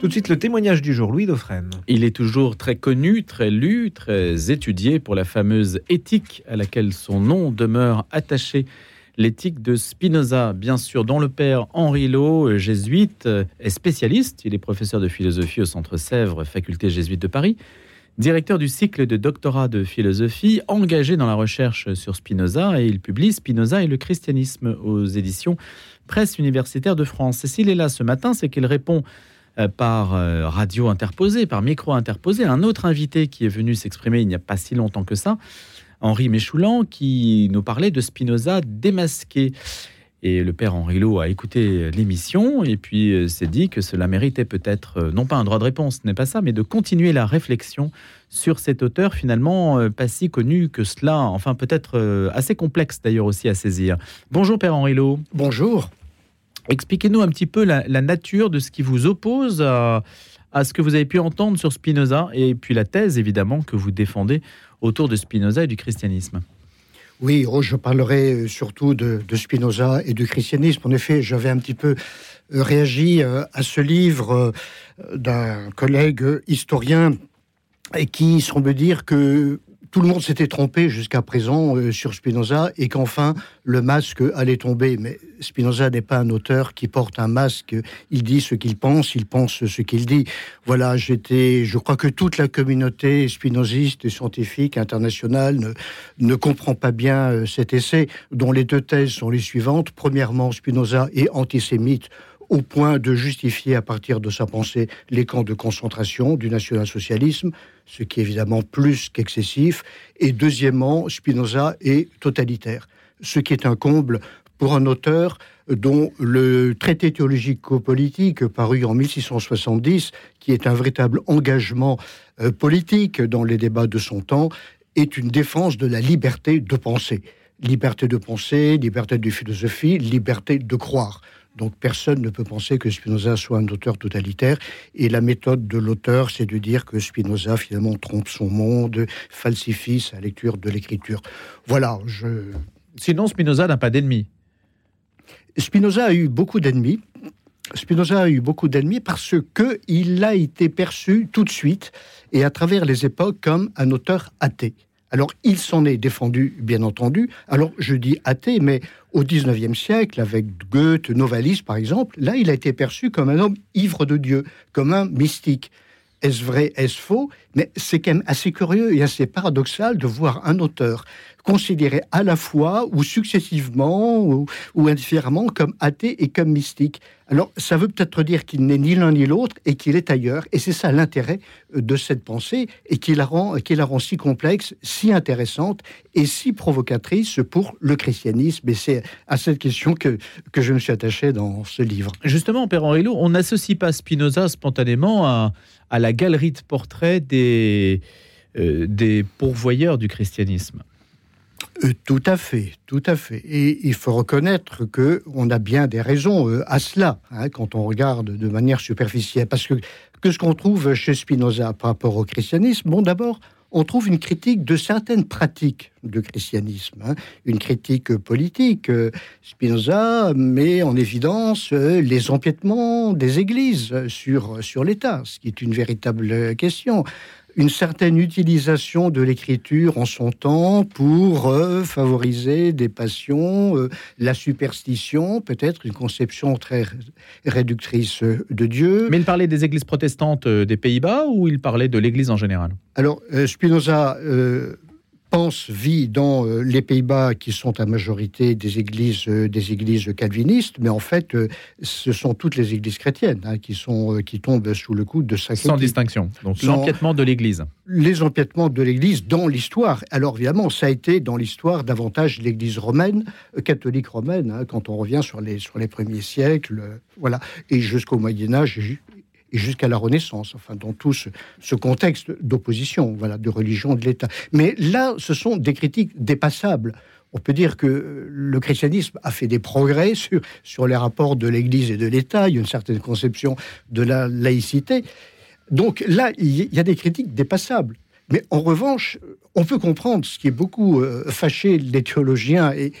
Tout de suite, le témoignage du jour, Louis Dauphren. Il est toujours très connu, très lu, très étudié pour la fameuse éthique à laquelle son nom demeure attaché. L'éthique de Spinoza, bien sûr, dont le père Henri Lot, jésuite, est spécialiste. Il est professeur de philosophie au Centre Sèvres, faculté jésuite de Paris directeur du cycle de doctorat de philosophie, engagé dans la recherche sur Spinoza, et il publie Spinoza et le christianisme aux éditions Presse universitaire de France. Et s'il est là ce matin, c'est qu'il répond euh, par euh, radio interposée, par micro interposé, un autre invité qui est venu s'exprimer il n'y a pas si longtemps que ça, Henri Méchoulan, qui nous parlait de Spinoza démasqué. Et le père Henri Lot a écouté l'émission et puis euh, s'est dit que cela méritait peut-être, euh, non pas un droit de réponse, ce n'est pas ça, mais de continuer la réflexion sur cet auteur finalement euh, pas si connu que cela, enfin peut-être assez complexe d'ailleurs aussi à saisir. Bonjour père Henri Lot. Bonjour. Expliquez-nous un petit peu la, nature de ce qui vous oppose à, ce que vous avez pu entendre sur Spinoza et puis la thèse évidemment que vous défendez autour de Spinoza et du christianisme. Oui, je parlerai euh, surtout de, Spinoza et du christianisme. En effet, j'avais un petit peu euh, réagi euh, à ce livre d'un collègue historien et qui semble dire que tout le monde s'était trompé jusqu'à présent euh, sur Spinoza et qu'enfin le masque allait tomber. Mais Spinoza n'est pas un auteur qui porte un masque. Il dit ce qu'il pense, il pense ce qu'il dit. Voilà, j'étais, je crois que toute la communauté spinoziste et scientifique internationale ne, comprend pas bien euh, cet essai, dont les deux thèses sont les suivantes. Premièrement, Spinoza est antisémite au point de justifier à partir de sa pensée les camps de concentration du national-socialisme, ce qui est évidemment plus qu'excessif. Et deuxièmement, Spinoza est totalitaire, ce qui est un comble pour un auteur dont le traité théologico-politique paru en 1670, qui est un véritable engagement euh, politique dans les débats de son temps, est une défense de la liberté de penser. Liberté de penser, liberté de philosophie, liberté de croire. Donc personne ne peut penser que Spinoza soit un auteur totalitaire. Et la méthode de l'auteur, c'est de dire que Spinoza finalement trompe son monde, falsifie sa lecture de l'écriture. Voilà. Je... Sinon, Spinoza n'a pas d'ennemis. Spinoza a eu beaucoup d'ennemis. Spinoza a eu beaucoup d'ennemis parce que il a été perçu tout de suite et à travers les époques comme un auteur athée. Alors, il s'en est défendu, bien entendu. Alors, je dis athée, mais au XIXe siècle, avec Goethe, Novalis, par exemple, là, il a été perçu comme un homme ivre de Dieu, comme un mystique. Est-ce vrai, est-ce faux? Mais c'est quand même assez curieux et assez paradoxal de voir un auteur considéré à la fois ou successivement ou, indifféremment comme athée et comme mystique. Alors, ça veut peut-être dire qu'il n'est ni l'un ni l'autre et qu'il est ailleurs. Et c'est ça l'intérêt euh, de cette pensée et qui la, rend, qui la rend si complexe, si intéressante et si provocatrice pour le christianisme. Et c'est à cette question que, que je me suis attaché dans ce livre. Justement, Père Henri on n'associe pas Spinoza spontanément à, à, la galerie de portraits des, euh, des pourvoyeurs du christianisme. Euh, tout à fait, tout à fait. Et il faut reconnaître que on a bien des raisons euh, à cela hein, quand on regarde de manière superficielle, parce que que ce qu'on trouve chez Spinoza par rapport au christianisme, bon, d'abord, on trouve une critique de certaines pratiques de christianisme, hein. une critique politique. Spinoza met en évidence euh, les empiètements des églises sur, sur l'État, ce qui est une véritable question une certaine utilisation de l'écriture en son temps pour euh, favoriser des passions, euh, la superstition, peut-être une conception très réductrice de Dieu. Mais il parlait des églises protestantes euh, des Pays-Bas ou il parlait de l'Église en général? Alors, Spinoza pense, vit dans euh, les Pays-Bas, qui sont à majorité des églises, euh, des églises calvinistes, mais en fait, euh, ce sont toutes les églises chrétiennes hein, qui, sont, qui tombent sous le coup de sa Sans distinction. Donc l'empiètement de l'Église. Les empiètements de l'Église dans l'histoire. Alors évidemment, ça a été dans l'histoire davantage l'Église romaine, catholique romaine, hein, quand on revient sur les, sur les premiers siècles, voilà, et jusqu'au Moyen Âge et jusqu'à la Renaissance, enfin dans tout ce, contexte d'opposition, voilà, de religion de l'État. Mais là, ce sont des critiques dépassables. On peut dire que le christianisme a fait des progrès sur, sur les rapports de l'Église et de l'État, il y a une certaine conception de la laïcité. Donc là, il y a des critiques dépassables. Mais en revanche, on peut comprendre ce qui est beaucoup euh, fâché les théologiens et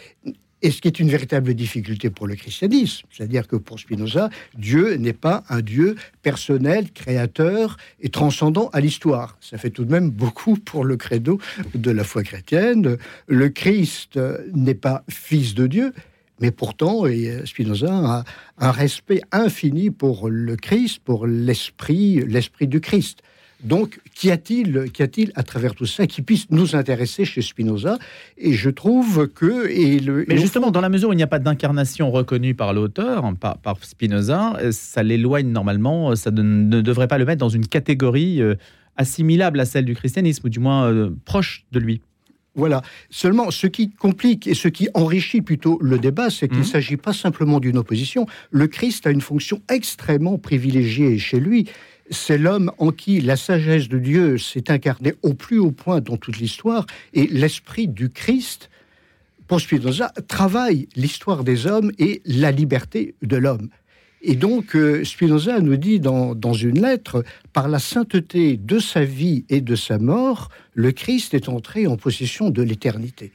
Et ce qui est une véritable difficulté pour le christianisme, c'est-à-dire que pour Spinoza, Dieu n'est pas un Dieu personnel, créateur et transcendant à l'histoire. Ça fait tout de même beaucoup pour le credo de la foi chrétienne. Le Christ n'est pas fils de Dieu, mais pourtant, Spinoza a un respect infini pour le Christ, pour l'esprit, l'esprit du Christ. Donc, qu'y a-t-il, qu'y a-t-il à travers tout ça qui puisse nous intéresser chez Spinoza? Et je trouve que. Et le, Mais justement, dans la mesure où il n'y a pas d'incarnation reconnue par l'auteur, hein, par, par, Spinoza, euh, ça l'éloigne normalement, ça ne, devrait pas le mettre dans une catégorie euh, assimilable à celle du christianisme, ou du moins euh, proche de lui. Voilà. Seulement, ce qui complique et ce qui enrichit plutôt le débat, c'est qu'il ne mmh. s'agit pas simplement d'une opposition. Le Christ a une fonction extrêmement privilégiée chez lui c'est l'homme en qui la sagesse de Dieu s'est incarnée au plus haut point dans toute l'histoire, et l'esprit du Christ, pour Spinoza, travaille l'histoire des hommes et la liberté de l'homme. Et donc, euh, Spinoza nous dit dans, dans, une lettre, par la sainteté de sa vie et de sa mort, le Christ est entré en possession de l'éternité.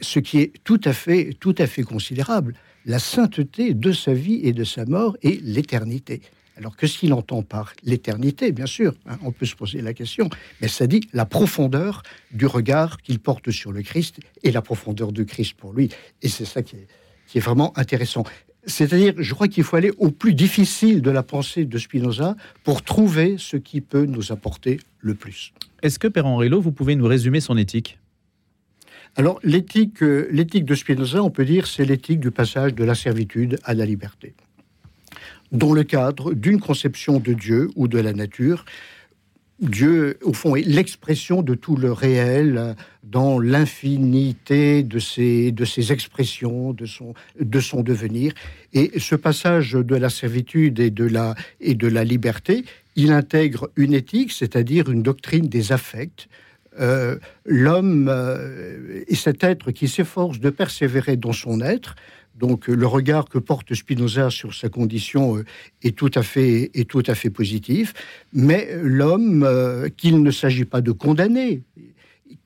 Ce qui est tout à fait, tout à fait considérable. La sainteté de sa vie et de sa mort et l'éternité. Alors que s'il entend par l'éternité, bien sûr, hein, on peut se poser la question, mais ça dit la profondeur du regard qu'il porte sur le Christ et la profondeur du Christ pour lui. Et c'est ça qui est, vraiment intéressant. C'est-à-dire, je crois qu'il faut aller au plus difficile de la pensée de Spinoza pour trouver ce qui peut nous apporter le plus. Est-ce que, Père Henri vous pouvez nous résumer son éthique? Alors, l'éthique, euh, l'éthique de Spinoza, on peut dire, c'est l'éthique du passage de la servitude à la liberté dans le cadre d'une conception de Dieu ou de la nature. Dieu, au fond, est l'expression de tout le réel euh, dans l'infinité de ses, de ses expressions, de son, de son devenir. Et ce passage de la servitude et de la, et de la liberté, il intègre une éthique, c'est-à-dire une doctrine des affects, euh, l'homme euh, est cet être qui s'efforce de persévérer dans son être, donc le regard que porte Spinoza sur sa condition euh, est tout à fait, est tout à fait positif, mais l'homme euh, qu'il ne s'agit pas de condamner,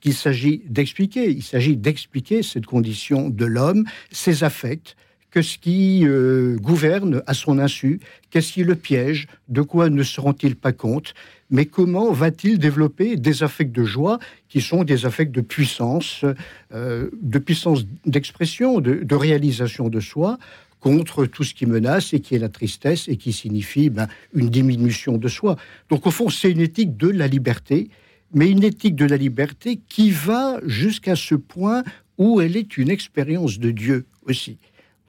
qu'il s'agit d'expliquer, il s'agit d'expliquer cette condition de l'homme, ses affects, que ce qui euh, gouverne à son insu, qu'est-ce qui le piège, de quoi ne se rend-il pas compte, mais comment va-t-il développer des affects de joie qui sont des affects de puissance, euh, de puissance d'expression, de, réalisation de soi, contre tout ce qui menace et qui est la tristesse et qui signifie ben, une diminution de soi. Donc au fond, c'est une éthique de la liberté, mais une éthique de la liberté qui va jusqu'à ce point où elle est une expérience de Dieu aussi.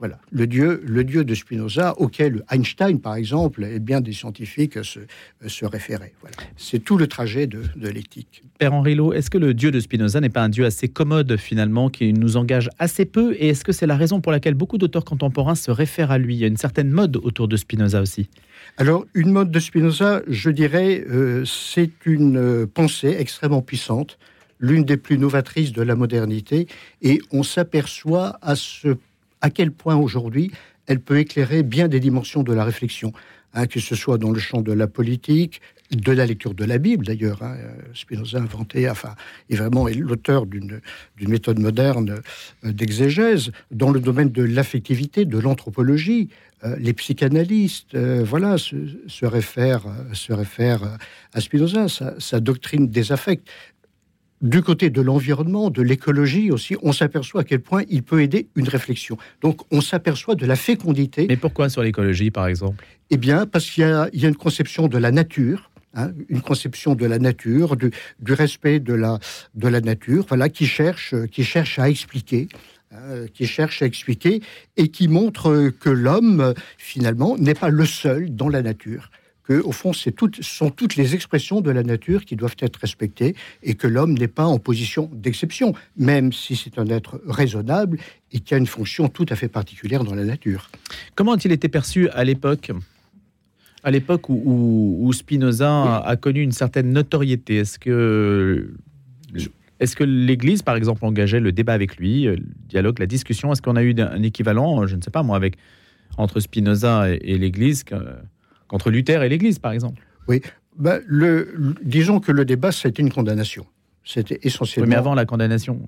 Voilà, le dieu, le dieu de Spinoza, auquel Einstein, par exemple, et bien des scientifiques se, se référaient. Voilà. C'est tout le trajet de, l'éthique. Père Henri est-ce que le dieu de Spinoza n'est pas un dieu assez commode, finalement, qui nous engage assez peu? Et est-ce que c'est la raison pour laquelle beaucoup d'auteurs contemporains se réfèrent à lui? Il y a une certaine mode autour de Spinoza aussi. Alors, une mode de Spinoza, je dirais, euh, c'est une euh, pensée extrêmement puissante, l'une des plus novatrices de la modernité, et on s'aperçoit à ce à quel point aujourd'hui elle peut éclairer bien des dimensions de la réflexion, hein, que ce soit dans le champ de la politique, de la lecture de la Bible d'ailleurs. Hein, Spinoza a inventé, enfin, est vraiment l'auteur d'une méthode moderne euh, d'exégèse dans le domaine de l'affectivité, de l'anthropologie. Euh, les psychanalystes, euh, voilà, se, réfèrent, se réfèrent à Spinoza, sa doctrine des affects du côté de l'environnement, de l'écologie aussi, on s'aperçoit à quel point il peut aider une réflexion. Donc on s'aperçoit de la fécondité. Mais pourquoi sur l'écologie, par exemple? Eh bien, parce qu'il y, a une conception de la nature, hein, une conception de la nature, du, respect de la, de la nature, voilà, qui cherche, qui cherche à expliquer. Hein, qui cherche à expliquer et qui montre que l'homme, finalement, n'est pas le seul dans la nature au fond, c'est toutes, sont toutes les expressions de la nature qui doivent être respectées et que l'homme n'est pas en position d'exception, même si c'est un être raisonnable et qui a une fonction tout à fait particulière dans la nature. Comment a-t-il été perçu à l'époque? À l'époque où, Spinoza a connu une certaine notoriété, est-ce que est-ce que l'Église, par exemple, engageait le débat avec lui, le dialogue, la discussion? Est-ce qu'on a eu un équivalent, je ne sais pas moi, avec entre Spinoza et, l'Église contre Luther et l'Église, par exemple. Oui, bah, le, disons que le débat, c'était une condamnation. C'était essentiellement. mais avant la condamnation.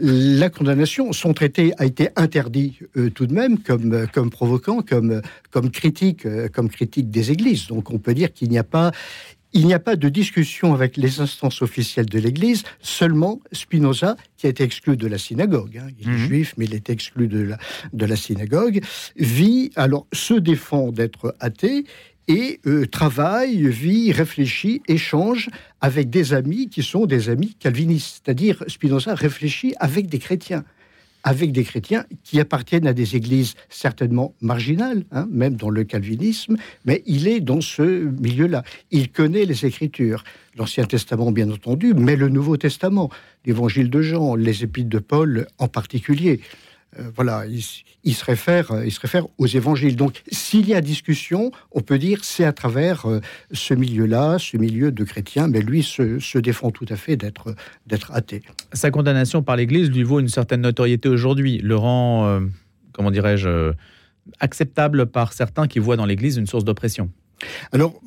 la condamnation, son traité a été interdit tout de même comme, comme provoquant, comme, comme, critique, comme critique des églises. Donc on peut dire qu'il n'y a pas, il n'y a pas de discussion avec les instances officielles de l'Église, seulement Spinoza, qui a été exclu de la synagogue, hein. il est mhm. juif, mais il est exclu de la, de la synagogue, vit, alors se défend d'être athée, et euh, travaille, vit, réfléchit, échange avec des amis qui sont des amis calvinistes. C'est-à-dire, Spinoza réfléchit avec des chrétiens avec des chrétiens qui appartiennent à des églises certainement marginales, hein, même dans le calvinisme, mais il est dans ce milieu-là. Il connaît les Écritures, l'Ancien Testament bien entendu, mais le Nouveau Testament, l'Évangile de Jean, les Épîtres de Paul en particulier. Euh, voilà, il, se réfère, il se réfère aux évangiles. Donc, s'il y a discussion, on peut dire c'est à travers euh, ce milieu-là, ce milieu de chrétiens, mais lui se, défend tout à fait d'être d'être athée. Sa condamnation par l'Église lui vaut une certaine notoriété aujourd'hui, le rend, euh, comment dirais-je, acceptable par certains qui voient dans l'Église une source d'oppression. Alors,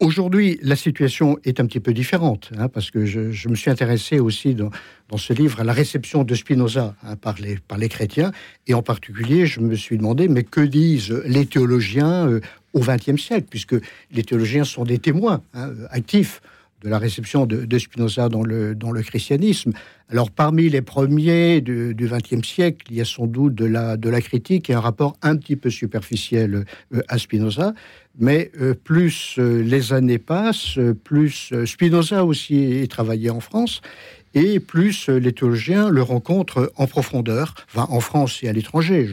Aujourd'hui, la situation est un petit peu différente, hein, parce que je, me suis intéressé aussi dans, ce livre à la réception de Spinoza hein, par, les, par les chrétiens, et en particulier, je me suis demandé, mais que disent les théologiens euh, au XXe siècle, puisque les théologiens sont des témoins hein, actifs de la réception de, Spinoza dans le, dans le christianisme. Alors, parmi les premiers du XXe siècle, il y a sans doute de la, de la critique et un rapport un petit peu superficiel euh, à Spinoza. Mais euh, plus euh, les années passent, plus Spinoza aussi est travaillé en France et plus les théologiens le rencontrent en profondeur, enfin, en France et à l'étranger.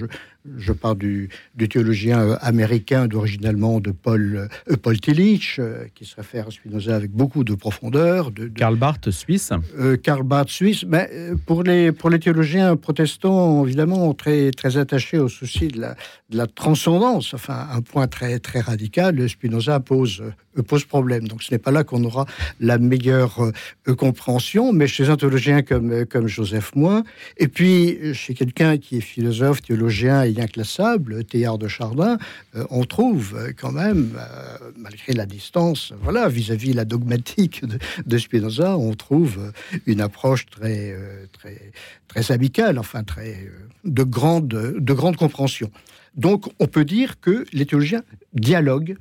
Je parle du, théologien euh, américain d'origine allemande Paul, euh, Paul Tillich, euh, qui se réfère à Spinoza avec beaucoup de profondeur. De, Karl Barth, suisse. Karl Barth, suisse. Mais pour, les, pour les théologiens protestants, évidemment, très, très attachés au souci de la, de la transcendance, enfin, un point très, très radical, Spinoza pose, pose problème. Donc ce n'est pas là qu'on aura la meilleure compréhension, mais chez un théologien comme, comme Joseph Moins, et puis chez quelqu'un qui est philosophe, théologien et inclassable, Théard de Chardin, euh, on trouve euh, quand même, euh, malgré la distance, voilà, vis-à-vis la dogmatique de, Spinoza, on trouve une approche très, très, très amicale, enfin très de grande, de grande compréhension. Donc, on peut dire que les théologiens dialoguent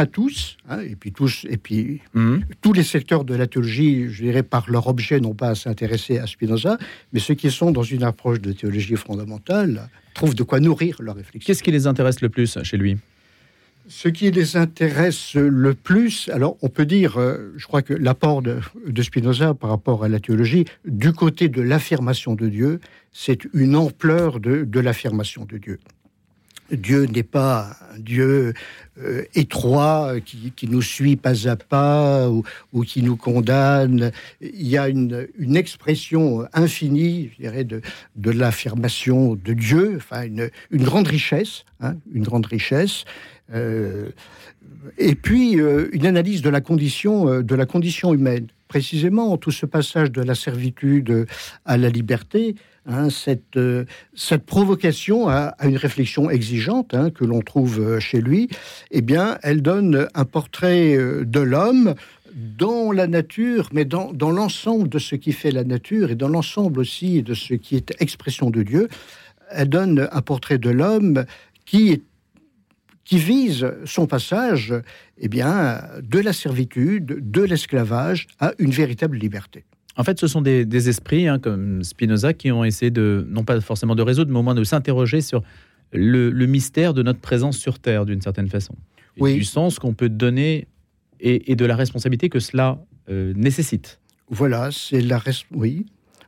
pas tous, hein, et puis tous, et puis mhm. tous les secteurs de la théologie, je dirais par leur objet, n'ont pas à s'intéresser à Spinoza, mais ceux qui sont dans une approche de théologie fondamentale trouvent de quoi nourrir leur réflexion. Qu'est-ce qui les intéresse le plus chez lui? Ce qui les intéresse le plus, alors on peut dire, euh, je crois que l'apport de, de, Spinoza par rapport à la théologie, du côté de l'affirmation de Dieu, c'est une ampleur de, de l'affirmation de Dieu. Dieu n'est pas un Dieu euh, étroit qui, nous suit pas à pas ou, qui nous condamne. Il y a une, expression infinie, je dirais, de, de l'affirmation de Dieu, enfin une, grande richesse, hein, une grande richesse. Euh, et puis euh, une analyse de la condition, de la condition humaine. Précisément, tout ce passage de la servitude à la liberté, Hein, cette, euh, cette provocation à, une réflexion exigeante hein, que l'on trouve euh, chez lui, eh bien, elle donne un portrait euh, de l'homme dans la nature, mais dans, dans l'ensemble de ce qui fait la nature et dans l'ensemble aussi de ce qui est expression de Dieu. Elle donne un portrait de l'homme qui qui vise son passage eh bien, de la servitude, de l'esclavage à une véritable liberté. En fait, ce sont des, esprits hein, comme Spinoza qui ont essayé de, non pas forcément de résoudre, mais au moins de s'interroger sur le, mystère de notre présence sur Terre, d'une certaine façon. oui. Du sens qu'on peut donner et, de la responsabilité que cela euh, nécessite. Voilà, c'est la oui,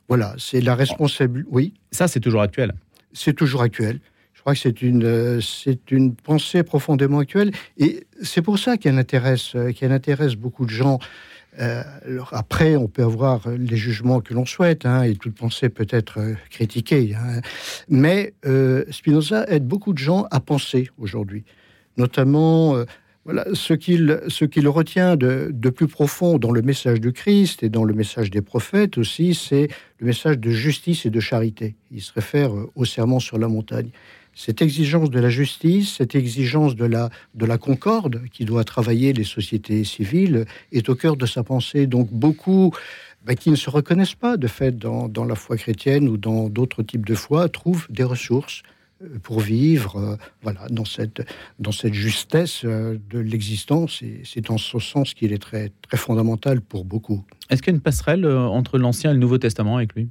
voilà, c'est la responsabilité. Oui. Ça, c'est toujours actuel. C'est toujours actuel. Je crois que c'est une, euh, c'est une pensée profondément actuelle, et c'est pour ça qu'elle intéresse, euh, qu'elle intéresse beaucoup de gens. Euh, après, on peut avoir les jugements que l'on souhaite, hein, et toute pensée peut être euh, critiquée. Hein. Mais euh, Spinoza aide beaucoup de gens à penser aujourd'hui, notamment voilà, ce qu'il qu'il retient de, de, plus profond dans le message du Christ et dans le message des prophètes aussi, c'est le message de justice et de charité. Il se réfère au serment sur la montagne cette exigence de la justice, cette exigence de la, de la concorde qui doit travailler les sociétés civiles est au cœur de sa pensée. Donc beaucoup bah, qui ne se reconnaissent pas de fait dans, dans la foi chrétienne ou dans d'autres types de foi trouvent des ressources euh, pour vivre euh, voilà, dans, cette, dans cette justesse euh, de l'existence. Et c'est en ce sens qu'il est très, très fondamental pour beaucoup. Est-ce qu'il y a une passerelle entre l'Ancien et le Nouveau Testament avec lui?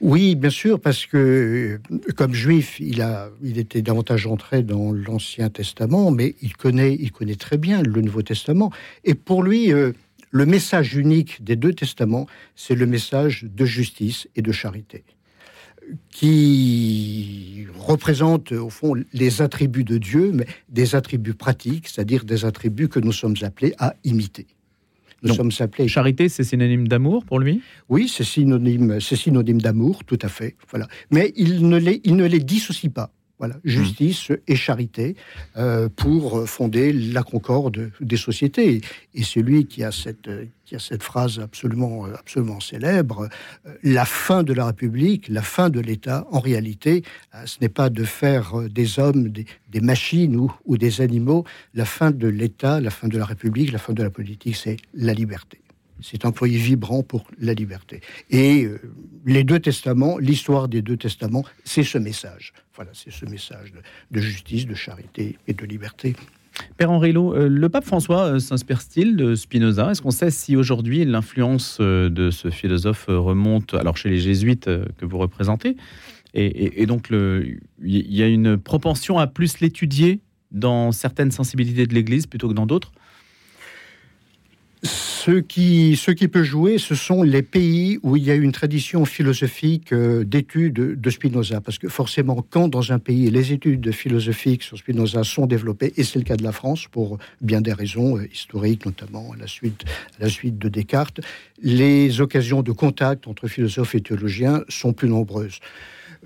Oui, bien sûr, parce que comme juif, il, a, il était davantage entré dans l'Ancien Testament, mais il connaît, il connaît très bien le Nouveau Testament. Et pour lui, le message unique des deux testaments, c'est le message de justice et de charité qui représente au fond les attributs de Dieu, mais des attributs pratiques, c'est-à-dire des attributs que nous sommes appelés à imiter. Nous sommes appelés. Charité, c'est synonyme d'amour pour lui? Oui, c'est synonyme, c'est synonyme d'amour, tout à fait. Voilà. Mais il ne les, il ne les dissocie pas. Voilà, mmh. justice et charité euh, pour fonder la concorde des sociétés. Et celui qui a cette, qui a cette phrase absolument, absolument célèbre, euh, la fin de la République, la fin de l'État, en réalité, euh, ce n'est pas de faire des hommes des, machines ou, des animaux. La fin de l'État, la fin de la République, la fin de la politique, c'est la liberté. C'est un foyer vibrant pour la liberté. Et euh, les deux testaments, l'histoire des deux testaments, c'est ce message. Voilà, c'est ce message de, justice, de charité et de liberté. Père Henri euh, le pape François euh, s'inspire-t-il de Spinoza? Est-ce qu'on sait si aujourd'hui l'influence de ce philosophe remonte, alors chez les jésuites que vous représentez, et, et donc il y a une propension à plus l'étudier dans certaines sensibilités de l'Église plutôt que dans d'autres? Ce qui, peut jouer, ce sont les pays où il y a une tradition philosophique euh, d'études de Spinoza. Parce que forcément, quand dans un pays, les études philosophiques sur Spinoza sont développées, et c'est le cas de la France pour bien des raisons euh, historiques, notamment à la, suite, à la suite de Descartes, les occasions de contact entre philosophes et théologiens sont plus nombreuses.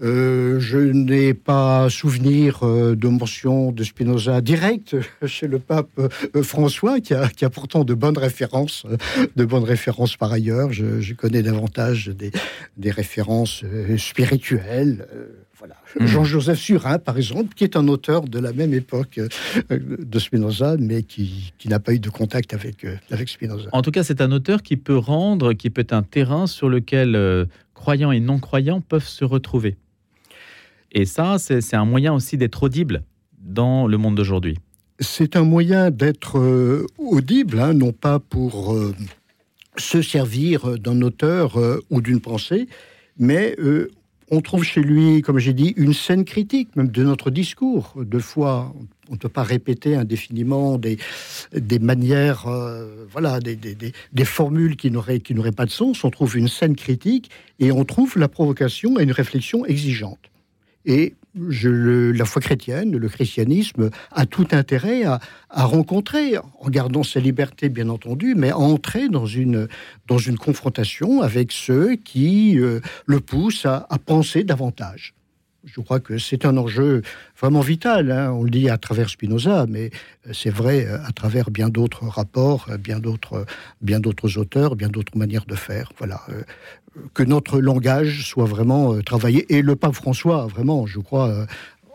Euh, je n'ai pas souvenir euh, de mention de Spinoza direct chez le pape euh, François, qui a, qui a, pourtant de bonnes références, de bonnes références par ailleurs. Je, connais davantage des, des références spirituelles. Voilà. Hmm. Jean-Joseph Surin, par exemple, qui est un auteur de la même époque de Spinoza, mais qui, qui n'a pas eu de contact avec, avec Spinoza. En tout cas, c'est un auteur qui peut rendre, qui peut être un terrain sur lequel croyants et non-croyants peuvent se retrouver. Et ça, c'est un moyen aussi d'être audible dans le monde d'aujourd'hui. C'est un moyen d'être euh, audible, hein, non pas pour euh, se servir d'un auteur euh, ou d'une pensée, mais on trouve chez lui, comme j'ai dit, une scène critique, même de notre discours. De fois, on ne peut pas répéter indéfiniment des, manières, voilà, des, des, formules qui n'auraient, pas de sens. On trouve une scène critique et on trouve la provocation et une réflexion exigeante. Et la foi chrétienne, le christianisme, a tout intérêt à, rencontrer, en gardant sa liberté bien entendu, mais à entrer dans une, dans une confrontation avec ceux qui euh, le poussent à, penser davantage. Je crois que c'est un enjeu vraiment vital. Hein. On le dit à travers Spinoza, mais euh, c'est vrai euh, à travers bien d'autres rapports, bien d'autres, bien d'autres auteurs, bien d'autres manières de faire. Voilà que notre langage soit vraiment euh, travaillé. Et le pape François, vraiment, je crois, euh,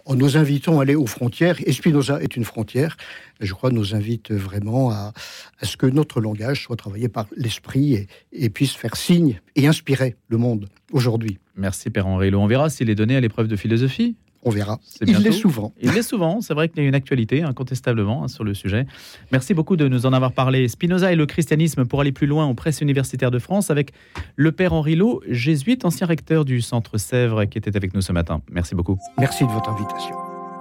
en nous invitant à aller aux frontières, et Spinoza est une frontière, je crois, nous invite vraiment à, ce que notre langage soit travaillé par l'esprit et, puisse faire signe et inspirer le monde aujourd'hui. Merci Père Henri On verra s'il est donné à l'épreuve de philosophie on verra. Il l'est souvent. Il l'est souvent. C'est vrai qu'il y a une actualité, incontestablement, hein, sur le sujet. Merci beaucoup de nous en avoir parlé. Spinoza et le christianisme pour aller plus loin aux presses universitaires de France avec le père Henri Lot, jésuite, ancien recteur du Centre Sèvres, qui était avec nous ce matin. Merci beaucoup. Merci de votre invitation.